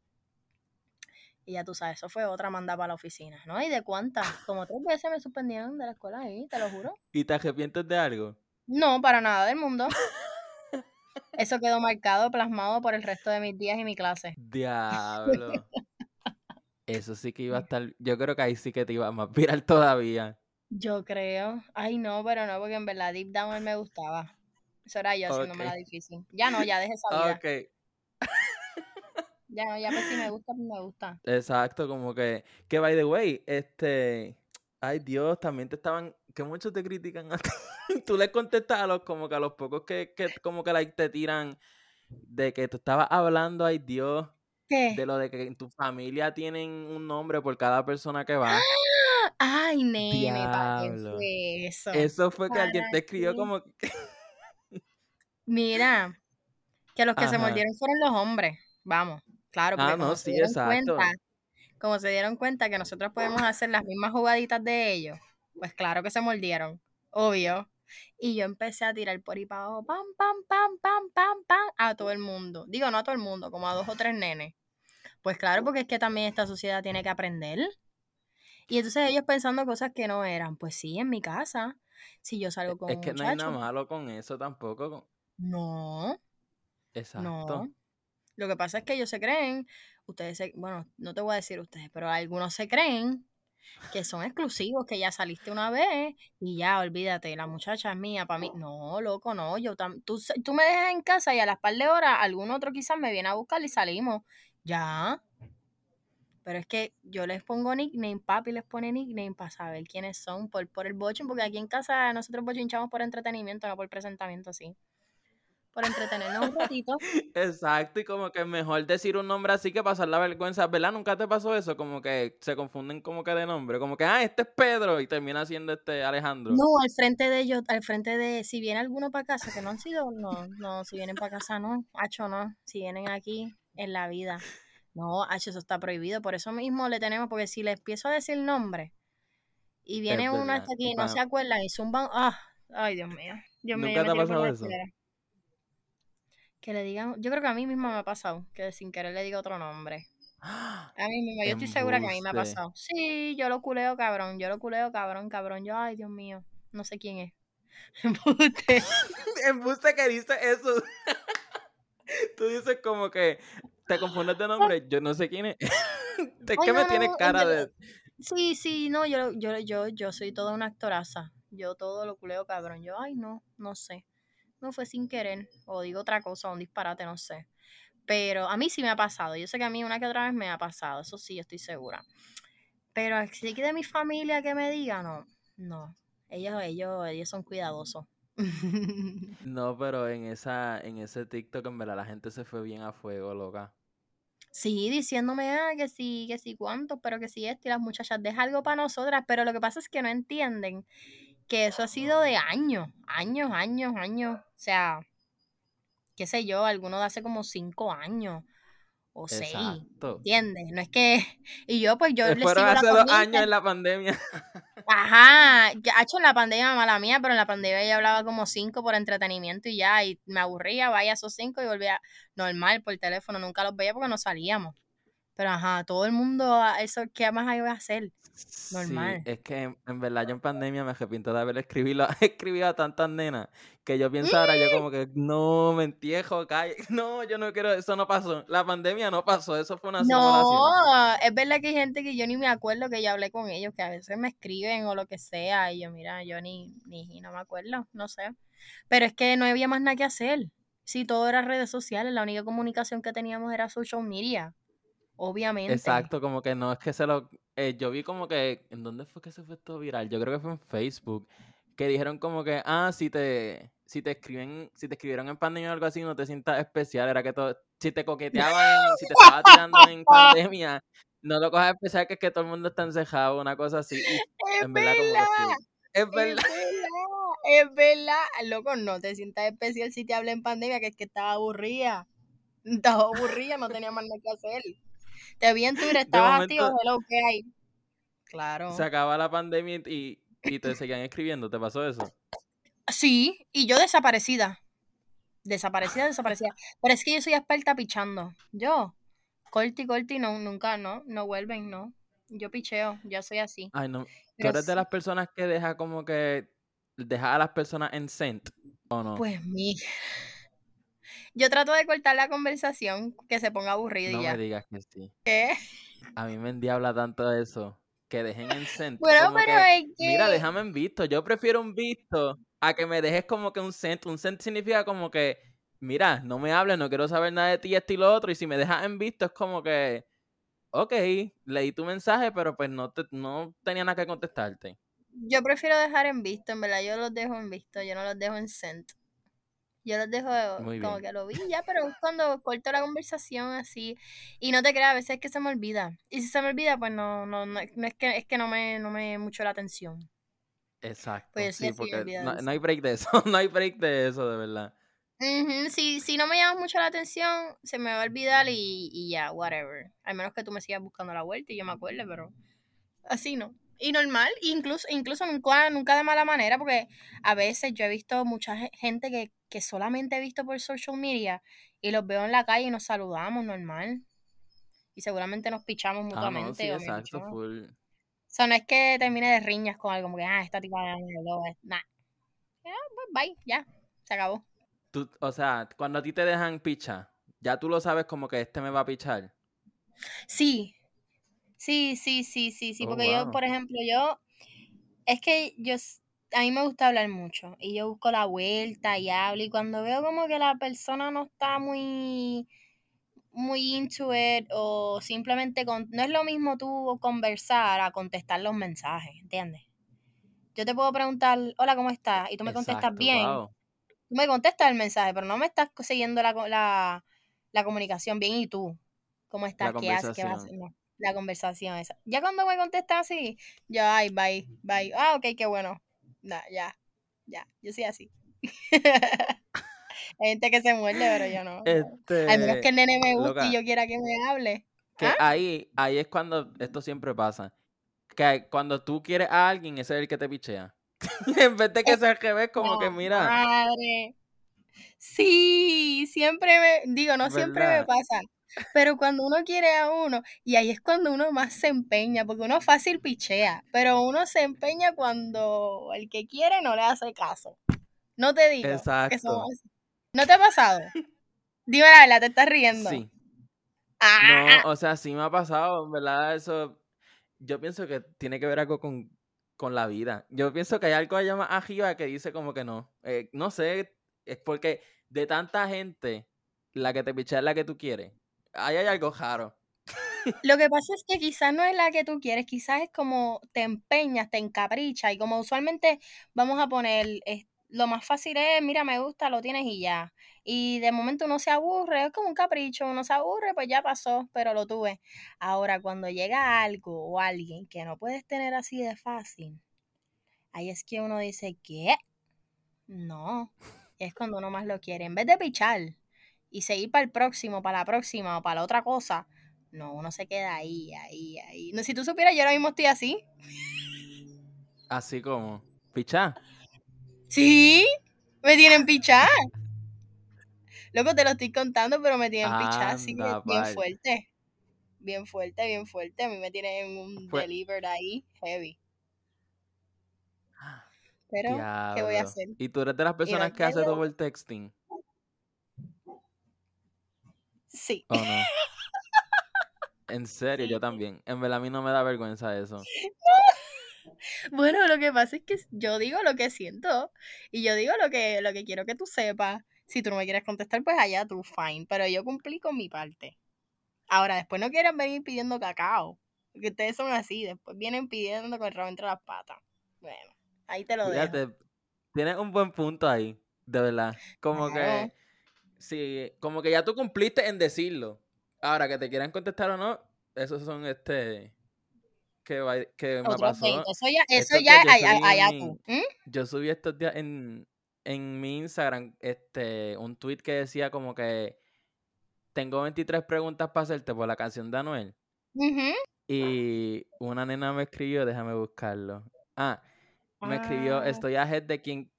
Y ya tú sabes, eso fue otra manda para la oficina, ¿no? ¿Y de cuántas? Como tres veces me suspendieron de la escuela ahí, te lo juro. ¿Y te arrepientes de algo? No, para nada del mundo. Eso quedó marcado, plasmado por el resto de mis días y mi clase. Diablo. Eso sí que iba a estar. Yo creo que ahí sí que te iba a más viral todavía. Yo creo. Ay, no, pero no, porque en verdad Deep Down él me gustaba. Eso era yo haciéndome la difícil. Ya no, ya dejé esa vida. Ok. Ya, ya pues si me gusta, pues me gusta. Exacto, como que, que by the way, este, ay Dios, también te estaban, que muchos te critican a ti. tú les contestas a los, como que a los pocos que, que como que like, te tiran de que tú estabas hablando, ay Dios, ¿Qué? de lo de que en tu familia tienen un nombre por cada persona que va. Ay, nene, ¿para fue eso? Eso fue que alguien te escribió como Mira, que los que se mordieron fueron los hombres. Vamos. Claro, porque ah, como se dieron cuenta, como se dieron cuenta que nosotros podemos hacer las mismas jugaditas de ellos, pues claro que se mordieron, obvio. Y yo empecé a tirar por ahí para abajo, pam, pam, pam, pam, pam, pam, a todo el mundo. Digo, no a todo el mundo, como a dos o tres nenes. Pues claro, porque es que también esta sociedad tiene que aprender. Y entonces ellos pensando cosas que no eran. Pues sí, en mi casa, si yo salgo con Es que no hay nada malo con eso tampoco. No. Exacto. No. Lo que pasa es que ellos se creen, ustedes se, bueno, no te voy a decir ustedes, pero algunos se creen que son exclusivos, que ya saliste una vez y ya, olvídate, la muchacha es mía para mí. No, loco, no, yo tú, tú me dejas en casa y a las par de horas algún otro quizás me viene a buscar y salimos. Ya. Pero es que yo les pongo nickname, papi les pone nickname para saber quiénes son por, por el bochin, porque aquí en casa nosotros bochinchamos por entretenimiento, no por presentamiento así por entretenernos un ratito. Exacto, y como que es mejor decir un nombre así que pasar la vergüenza, ¿verdad? ¿Nunca te pasó eso? Como que se confunden como que de nombre, como que, ah, este es Pedro y termina siendo este Alejandro. No, al frente de ellos, al frente de, si viene alguno para casa, que no han sido, no, no, si vienen para casa no, hacho no, si vienen aquí en la vida. No, hacho, eso está prohibido, por eso mismo le tenemos, porque si le empiezo a decir nombre y viene uno hasta aquí y no se acuerdan y zumban, ah, ay Dios mío. Dios ¿Nunca te ha pasado eso? Que le digan, yo creo que a mí misma me ha pasado, que sin querer le diga otro nombre. A mí misma, yo estoy segura que a mí me ha pasado. Sí, yo lo culeo cabrón, yo lo culeo cabrón, cabrón. Yo, ay, Dios mío, no sé quién es. Embuste. Embuste que dice eso. Tú dices como que te confundes de nombre, yo no sé quién es. es que me tienes cara de. Sí, sí, no, yo, yo, yo, yo soy toda una actoraza. Yo todo lo culeo cabrón. Yo, ay, no, no sé no fue sin querer, o digo otra cosa, un disparate, no sé. Pero a mí sí me ha pasado. Yo sé que a mí una que otra vez me ha pasado, eso sí, estoy segura. Pero así que de mi familia que me diga, no, no. Ellos, ellos, ellos son cuidadosos. No, pero en esa, en ese TikTok en verdad la gente se fue bien a fuego, loca. Sí, diciéndome ah, que sí, que sí cuánto, pero que sí esto y las muchachas, deja algo para nosotras, pero lo que pasa es que no entienden que eso ha sido de años, años, años, años, sea, qué sé yo, alguno de hace como cinco años o seis, Exacto. ¿entiendes? No es que, y yo pues yo le sigo la hace dos años en la pandemia. Ajá, ha hecho en la pandemia mala mía, pero en la pandemia yo hablaba como cinco por entretenimiento y ya, y me aburría, vaya esos cinco y volvía normal por teléfono, nunca los veía porque no salíamos. Pero ajá, todo el mundo, eso, ¿qué más iba a hacer? Normal. Sí, es que en, en verdad yo en pandemia me arrepiento de haber escribido, escribido a tantas nenas que yo pienso ahora yo como que no, me entiejo, calle. No, yo no quiero, eso no pasó. La pandemia no pasó, eso fue una simulación. No, es verdad que hay gente que yo ni me acuerdo que yo hablé con ellos, que a veces me escriben o lo que sea, y yo, mira, yo ni, ni no me acuerdo, no sé. Pero es que no había más nada que hacer. Si todo era redes sociales, la única comunicación que teníamos era social media. Obviamente. Exacto, como que no es que se lo... eh, yo vi como que... ¿En dónde fue que se fue esto viral? Yo creo que fue en Facebook. Que dijeron como que, ah, si te, si te escriben, si te escribieron en pandemia o algo así, no te sientas especial. Era que todo, si te coqueteaban, si te estaba tirando en pandemia, no lo cojas especial, que es que todo el mundo está encejado, una cosa así. Y Es en verdad, como que verdad. Es Es verdad. es verdad. Loco, no te sientas especial si te hablé en pandemia, que es que estaba aburrida. Estaba aburrida, no tenía más nada que hacer. Te vi en Twitter, estabas activo, hello, ¿qué hay? Claro. Se acaba la pandemia y, y te seguían escribiendo. ¿Te pasó eso? Sí, y yo desaparecida. Desaparecida, desaparecida. Pero es que yo soy experta pichando. Yo, corti, corti, no, nunca, no, no vuelven, no. Yo picheo, yo soy así. Ay, no. ¿Tú eres de las personas que deja como que... Deja a las personas en sent o no? pues mi. Yo trato de cortar la conversación, que se ponga aburrida no y ya. me digas que sí. ¿Qué? A mí me endiabla tanto eso. Que dejen en sent. Bueno, pero que, es mira, que. déjame en visto. Yo prefiero un visto a que me dejes como que un sent. Un sent significa como que, mira, no me hables, no quiero saber nada de ti, esto y lo otro. Y si me dejas en visto es como que, ok, leí tu mensaje, pero pues no, te, no tenía nada que contestarte. Yo prefiero dejar en visto, en verdad. Yo los dejo en visto, yo no los dejo en sent. Yo los dejo Muy como bien. que lo vi ya, pero es cuando corto la conversación así. Y no te creas, a veces es que se me olvida. Y si se me olvida, pues no, no, no, no es que es que no me, no me mucho la atención. Exacto. Pues sí, porque no, hay break de eso. no hay break de eso, de verdad. Ujú, Si, si no me llama mucho la atención, se me va a olvidar y, y ya, whatever. Al menos que tú me sigas buscando la vuelta y yo me acuerde, pero así no. Y normal, incluso, incluso nunca, nunca de mala manera, porque a veces yo he visto mucha ge- gente que, que solamente he visto por social media y los veo en la calle y nos saludamos normal. Y seguramente nos pichamos Ah, mutuamente. no, sí, exacto, pichamos. full. O sea, no es que termine de riñas con algo, como que, ah, esta tipa, nah. Ya, pues, bye, ya, se acabó. Tú, o sea, cuando a ti te dejan picha, ya tú lo sabes como que este me va a pichar. Sí, sí, sí, sí, sí, sí, Oh, porque yo, por ejemplo, yo, es que yo, a mí me gusta hablar mucho y yo busco la vuelta y hablo y cuando veo como que la persona no está muy, muy into it o simplemente, con, no es lo mismo tú conversar a contestar los mensajes, ¿entiendes? Yo te puedo preguntar, hola, ¿cómo estás? Y tú me contestas bien, wow. tú me contestas el mensaje, pero no me estás siguiendo la, la, la comunicación bien y tú, ¿cómo estás? ¿Qué haces? ¿Qué vas a hacer? No, la conversación esa. Ya cuando me contestas así, yo, ay, bye, bye. Ah, ok, qué bueno. Nah, ya, ya, yo soy así. Hay gente que se muerde, pero yo no. no. Al menos que Este, el nene me guste y yo quiera que me hable. que ¿Ah? ahí, ahí es cuando esto siempre pasa. Que cuando tú quieres a alguien, ese es el que te pichea. En vez de que Es sea al revés, como que mira, madre. Sí, siempre me, digo, no siempre me pasa, pero cuando uno quiere a uno, y ahí es cuando uno más se empeña, porque uno fácil pichea, pero uno se empeña cuando el que quiere no le hace caso. No te digo que Exacto. somos. ¿No te ha pasado? Dime la verdad, te estás riendo. Sí. Ah, No, o sea, sí me ha pasado, en verdad, eso. Yo pienso que tiene que ver algo con, con la vida. Yo pienso que hay algo allá más arriba que dice como que no. Eh, no sé, es porque de tanta gente, la que te pichea es la que tú quieres. Ahí hay algo raro. Lo que pasa es que quizás no es la que tú quieres, quizás es como te empeñas, te encapricha y como usualmente vamos a poner, lo más fácil es, mira, me gusta, lo tienes y ya. Y de momento uno se aburre, es como un capricho, uno se aburre, pues ya pasó, pero lo tuve. Ahora, cuando llega algo o alguien que no puedes tener así de fácil, ahí es que uno dice, ¿qué? No, es cuando uno más lo quiere. En vez de pichar y seguir para el próximo, para la próxima o para la otra cosa, no, uno se queda ahí, ahí, ahí. No, si tú supieras, yo ahora mismo estoy así. Así como, pichar. Sí, me tienen pichar. Loco, te lo estoy contando, pero me tienen pichar así bien fuerte. Bien fuerte, bien fuerte. A mí me tienen un delivered ahí, heavy. Pero, ¿qué voy a hacer? ¿Y tú eres de las personas que hace todo el texting? Sí. ¿O no? En serio, yo también. En verdad a mí no me da vergüenza eso. Bueno, lo que pasa es que yo digo lo que siento y yo digo lo que, lo que quiero que tú sepas. Si tú no me quieres contestar, pues allá tú, fine. Pero yo cumplí con mi parte. Ahora, después no quieran venir pidiendo cacao. Porque ustedes son así. Después vienen pidiendo con el rabo entre las patas. Bueno, ahí te lo dejo. Tienes un buen punto ahí, de verdad. Como que... Sí, como que ya tú cumpliste en decirlo. Ahora, que te quieran contestar o no, esos son este que, que me pasó. Eso ya, eso ya allá tú. Yo subí estos días en, en mi Instagram este un tweet que decía como que tengo 23 preguntas para hacerte por la canción de Anuel. Y una nena me escribió, déjame buscarlo. Ah, me escribió, ah. estoy ahead de quien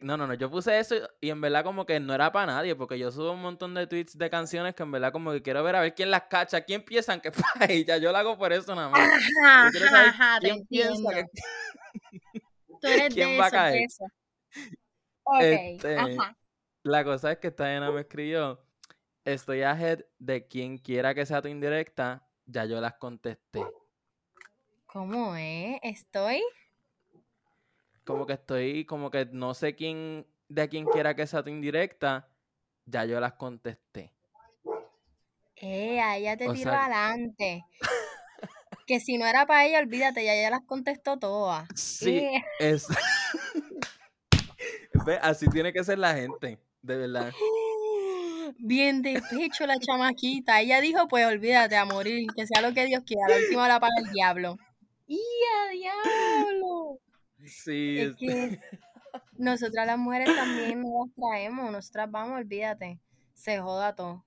no, no, no, yo puse eso y en verdad como que no era para nadie, porque yo subo un montón de tweets de canciones que en verdad como que quiero ver a ver quién las cacha, quién piensan que fue ya yo lo hago por eso nada más. quién piensa que... ¿Quién va a caer. Este, la cosa es que esta nena me escribió, estoy ahead de quien quiera que sea tu indirecta, ya yo las contesté. ¿Cómo es? ¿Estoy? Como que estoy, como que no sé quién, de quién quiera que sea tu indirecta, ya yo las contesté. Eh, ella te tiró adelante. que si no era para ella, olvídate, ya ella las contestó todas. Sí, eh. es. Así tiene que ser la gente, de verdad. Bien de pecho la chamaquita. Ella dijo, pues olvídate a morir, que sea lo que Dios quiera. La última la paga el diablo. ¡Y a diablo! Sí. Es que nosotras las mujeres también nos traemos, nosotras vamos, olvídate, se joda todo.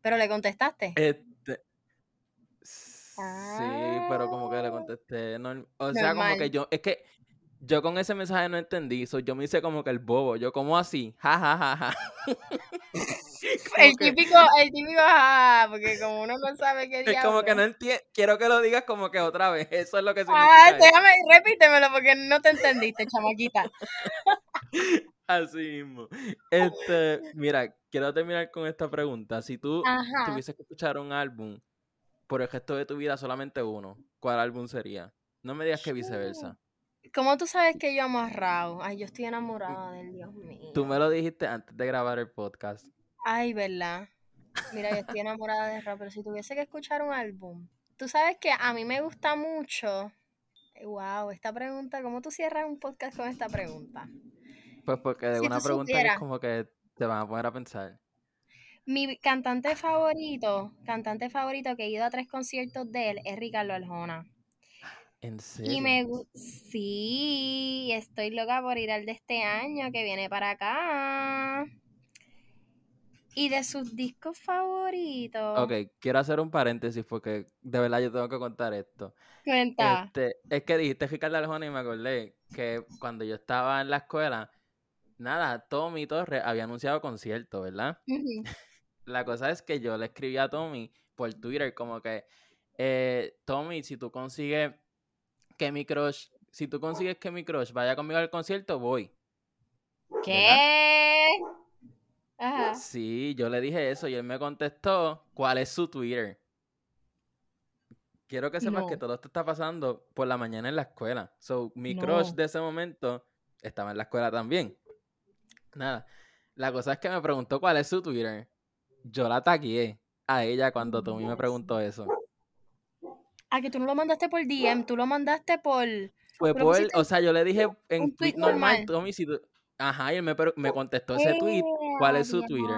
Pero le contestaste. Este, Sí, pero como que le ah. contesté. o sea, como que yo, es que yo con ese mensaje no entendí. yo me hice como que el bobo. Yo, como así? Ja, ja, ja, ja. el típico, el típico, porque como uno no sabe qué diablo. Es como que no entiendo. Quiero que lo digas como que otra vez. Eso es lo que significa. Ah, déjame, repítemelo porque no te entendiste, chamaquita. Así mismo. Este, mira, quiero terminar con esta pregunta. Si tú tuvieses que escuchar un álbum por el resto de tu vida solamente uno, ¿cuál álbum sería? No me digas que viceversa. ¿Cómo tú sabes que yo amo a Rao? Ay, yo estoy enamorada del Dios mío. Tú me lo dijiste antes de grabar el podcast. Ay, ¿verdad? Mira, yo estoy enamorada de Rao, pero si tuviese que escuchar un álbum. Tú sabes que a mí me gusta mucho. Wow, esta pregunta, ¿cómo tú cierras un podcast con esta pregunta? Pues porque de una pregunta es como que te van a poner a pensar. Mi cantante favorito, cantante favorito que he ido a tres conciertos de él es Ricardo Arjona. ¿En serio? Y me sí, estoy loca por ir al de este año que viene para acá. Y de sus discos favoritos. Ok, quiero hacer un paréntesis porque de verdad yo tengo que contar esto. Cuenta. Este, es que dijiste Ricardo Arjona y me acordé que cuando yo estaba en la escuela, nada, Tommy Torres había anunciado concierto, ¿verdad? la cosa es que yo le escribí a Tommy por Twitter como que, eh, Tommy, si tú consigues que mi crush, si tú consigues que mi crush vaya conmigo al concierto, voy. ¿Qué? Ajá. Sí, yo le dije eso y él me contestó cuál es su Twitter. Quiero que sepas que todo esto está pasando por la mañana en la escuela. So, mi crush de ese momento estaba en la escuela también. Nada. La cosa es que me preguntó cuál es su Twitter yo la tagué a ella cuando Tommy me preguntó eso. Ah, que tú no lo mandaste por DM, tú lo mandaste por... Fue por, o sea, yo le dije en un tweet normal, normal. Tommy, si tú... Ajá, y él me, me contestó ese tweet. ¿Cuál ¡Eh, es su Twitter?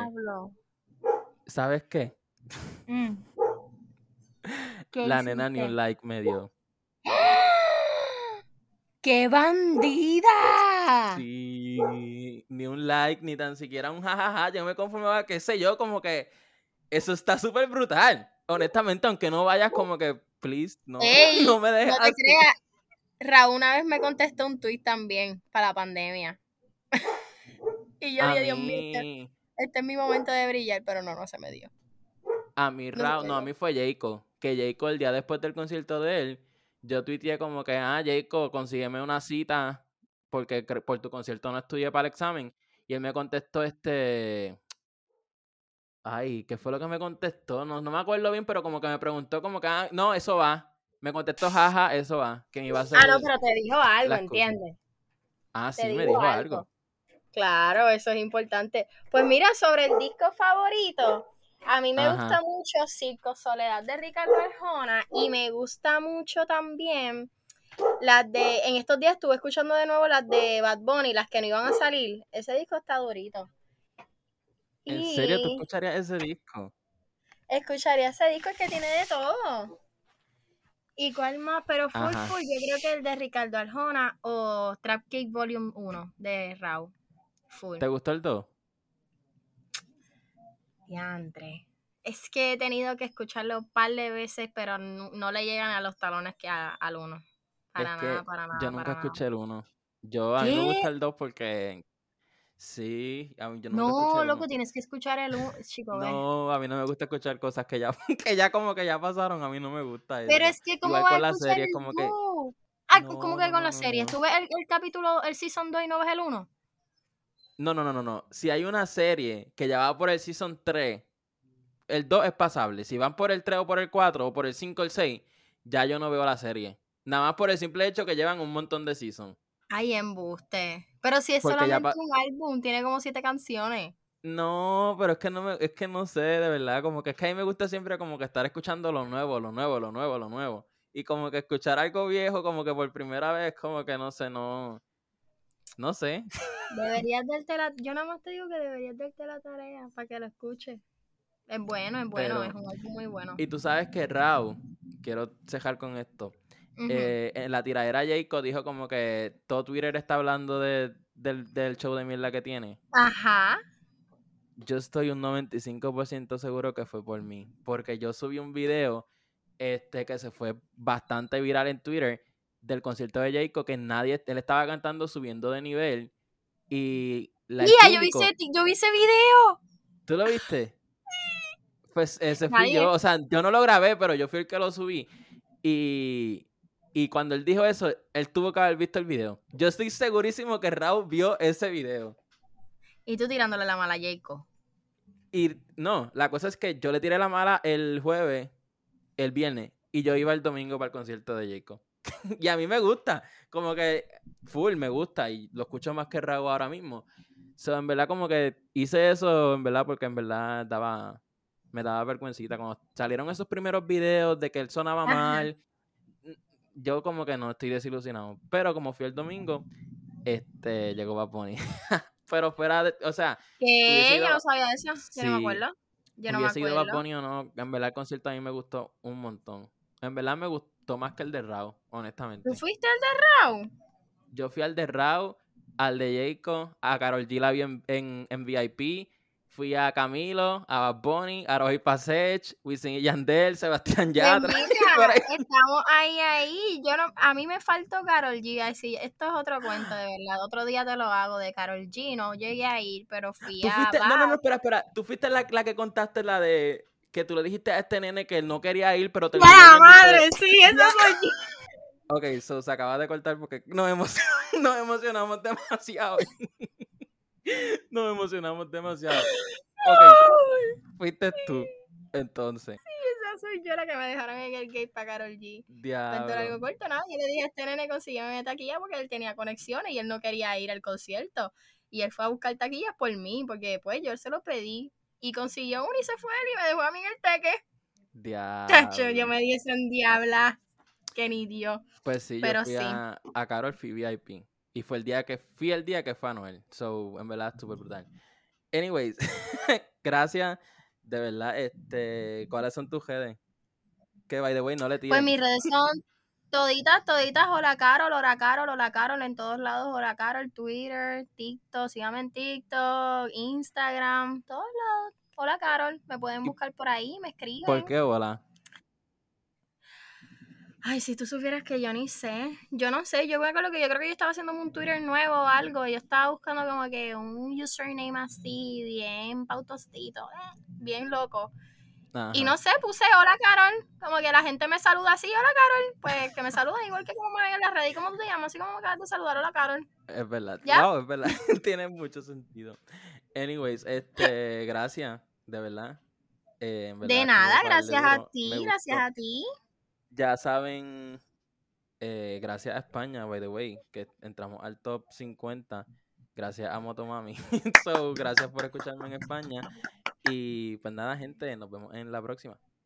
¿Sabes qué? Mm. ¿Qué La nena ni hiciste? un like me dio. ¡Qué bandida! Sí, ni un like, ni tan siquiera un jajaja. Yo me conformaba, qué sé yo, como que eso está súper brutal. Honestamente, aunque no vayas como que, please, no, Ey, no me dejes No te así. creas. Raúl una vez me contestó un tweet también para la pandemia. y yo dije, Dios mío, este, es mi momento de brillar, pero no, no se me dio. a mí, No se Ra- me no, a mí fue Jayco. Que Jayco, el día después del concierto de él, yo tuiteé como que, ah, Jayco, consígueme una cita porque por tu concierto no estudié para el examen. Y él me contestó este... Ay, ¿qué fue lo que me contestó? No, no me acuerdo bien, pero como que me preguntó como que, ah, no, eso va. Me contestó, jaja, eso va. Que me iba a hacer... Ah, no, pero te dijo algo. ¿entiendes? Ah, te sí, me dijo algo. algo. Claro, eso es importante. Pues mira, sobre el disco favorito, a mí me Ajá. gusta mucho Circo Soledad de Ricardo Arjona y me gusta mucho también las de, en estos días estuve escuchando de nuevo las de Bad Bunny, las que no iban a salir. Ese disco está durito. ¿En serio tú escucharías ese disco? escucharía ese disco que tiene de todo. ¿Y cuál más? Pero full, Ajá. full, yo creo que el de Ricardo Arjona o Trap Cake Volume 1 de Raúl. Full. ¿Te gustó el 2? Diantre. Es que he tenido que escucharlo un par de veces, pero no, no le llegan a los talones que a- al uno. Para es que nada, para nada. yo nunca para nada. escuché el 1. Yo, a mí me ¿Qué? gusta el 2 porque... Sí, a mí yo nunca No, el loco, 1. tienes que escuchar el uno, chico. No, a mí no me gusta escuchar cosas que ya, que ya como que ya pasaron, a mí no me gusta Pero eso. es que, ¿cómo Igual vas con a la escuchar serie, el como que... Ah, No, ¿cómo que no, con no, la no, serie? no. ¿Tú ves el, el capítulo, el season 2 y no ves el 1? No, no, no, no, no. Si hay una serie que ya va por el season 3, el 2 es pasable. Si van por el 3 o por el 4 o por el 5 o el 6, ya yo no veo la serie. Nada más por el simple hecho que llevan un montón de seasons. Ay, embuste. Pero si es Porque solamente un álbum, tiene como siete canciones. No, pero es que no me, es que no sé, de verdad, como que es que a mí me gusta siempre como que estar escuchando lo nuevo, lo nuevo, lo nuevo, lo nuevo. Y como que escuchar algo viejo, como que por primera vez, como que no sé, no, no sé. Deberías darte la... Yo nada más te digo que deberías darte la tarea para que lo escuches. Es bueno, es bueno, Pero- es un álbum muy bueno. Y tú sabes que Rao, quiero cejar con esto, eh, en la tiradera Jayco dijo como que todo Twitter está hablando de, del, del show de mierda que tiene. Ajá. Yo estoy un 95% seguro que fue por mí. Porque yo subí un video este, que se fue bastante viral en Twitter del concierto de Jayco que nadie, él estaba cantando subiendo de nivel. Y la yo vi, ese, yo vi ese video. ¿Tú lo viste? Pues ese fui Nadie- yo. O sea, yo no lo grabé, pero yo fui el que lo subí. Y, y cuando él dijo eso, él tuvo que haber visto el video. Yo estoy segurísimo que Raúl vio ese video. Y tú tirándole la mala a Jacob. Y no, la cosa es que yo le tiré la mala el jueves, el viernes, y yo iba el domingo para el concierto de Jacob. y a mí me gusta, como que full me gusta, y lo escucho más que Raúl ahora mismo. So, en verdad, como que hice eso, en verdad, porque en verdad daba, me daba vergüencita. Cuando salieron esos primeros videos de que él sonaba Ajá. mal, yo como que no estoy desilusionado. Pero como fui el domingo, este, llegó Bad Bunny. Pero fuera de, o sea, ¿Qué? Hubiese Yo ido- no sabía eso. Yo no me Sí. acuerdo. Yo no me ido Bad acuerdo. Bunny o no, en verdad el concierto a mí me gustó un montón. En verdad me gustó más que el de Rao, honestamente. ¿Tú fuiste al de Raw? Yo fui al de Rao, al de Jayco, a Carol G la vi en, en, en VIP, fui a Camilo, a Bad Bunny, a Roy Pasech, Wisin y Yandel, Sebastián Pues Yatra. mira, por ahí. estamos ahí, ahí. Yo no, a mí me faltó Carol G. Ay, sí, esto es otro cuento, de verdad. Otro día te lo hago de Carol G. No llegué a ir, pero fui Tú a. fuiste, no, no, no, espera, espera. Tú fuiste la, la que contaste la de que tú le dijiste a este nene que él no quería ir, pero te ¡Ya, madre! Sí, eso soy yo. Ok, so se acaba de cortar porque nos, emo- nos emocionamos demasiado. nos emocionamos demasiado. Ok, fuiste tú, entonces. Esa soy yo la que me dejaron en el gate para Carol G. Diablo. algo corto, nada. Yo le dije a este nene consígueme taquilla porque él tenía conexiones y él no quería ir al concierto. Y él fue a buscar taquillas por mí, porque pues yo se lo pedí. Y consiguió uno y se fue él y me dejó a mí en el teque. Chacho, yo me di en diabla. Qué nidio. Pues sí, Pero yo fui sí. A, a Carol fui VIP. Y fue el día que fui el día que fue a Noel. So, en verdad, súper brutal. Anyways, gracias. De verdad, este, ¿cuáles son tus redes? Que by the way, no le tiren. Pues mis redes son toditas, toditas, hola Carol, hola Carol, hola Carol, en todos lados, hola Carol, Twitter, TikTok, síganme en TikTok, Instagram, todos lados. Hola Carol, me pueden buscar por ahí, me escriben. ¿Por qué hola? Ay, si tú supieras que yo ni sé. Yo no sé, yo me acuerdo que yo creo que yo estaba haciendo un Twitter nuevo o algo. Yo estaba buscando como que un username así, bien pautostito, eh, bien loco. Y no sé, puse hola Carol. Como que la gente me saluda así, hola Carol. Pues que me saluda igual que como me ven en la red. ¿Y cómo tú te llamas? Así como me acabas de saludar, hola Carol. Es verdad. ¿Ya? Wow, es verdad. Tiene mucho sentido. Anyways, este, gracias, de verdad. Eh, verdad De nada, gracias a ti, gracias a ti. Ya saben, eh, gracias a España, by the way, que entramos al top 50, gracias a Motomami. so, gracias por escucharme en España. Y pues nada, gente, nos vemos en la próxima.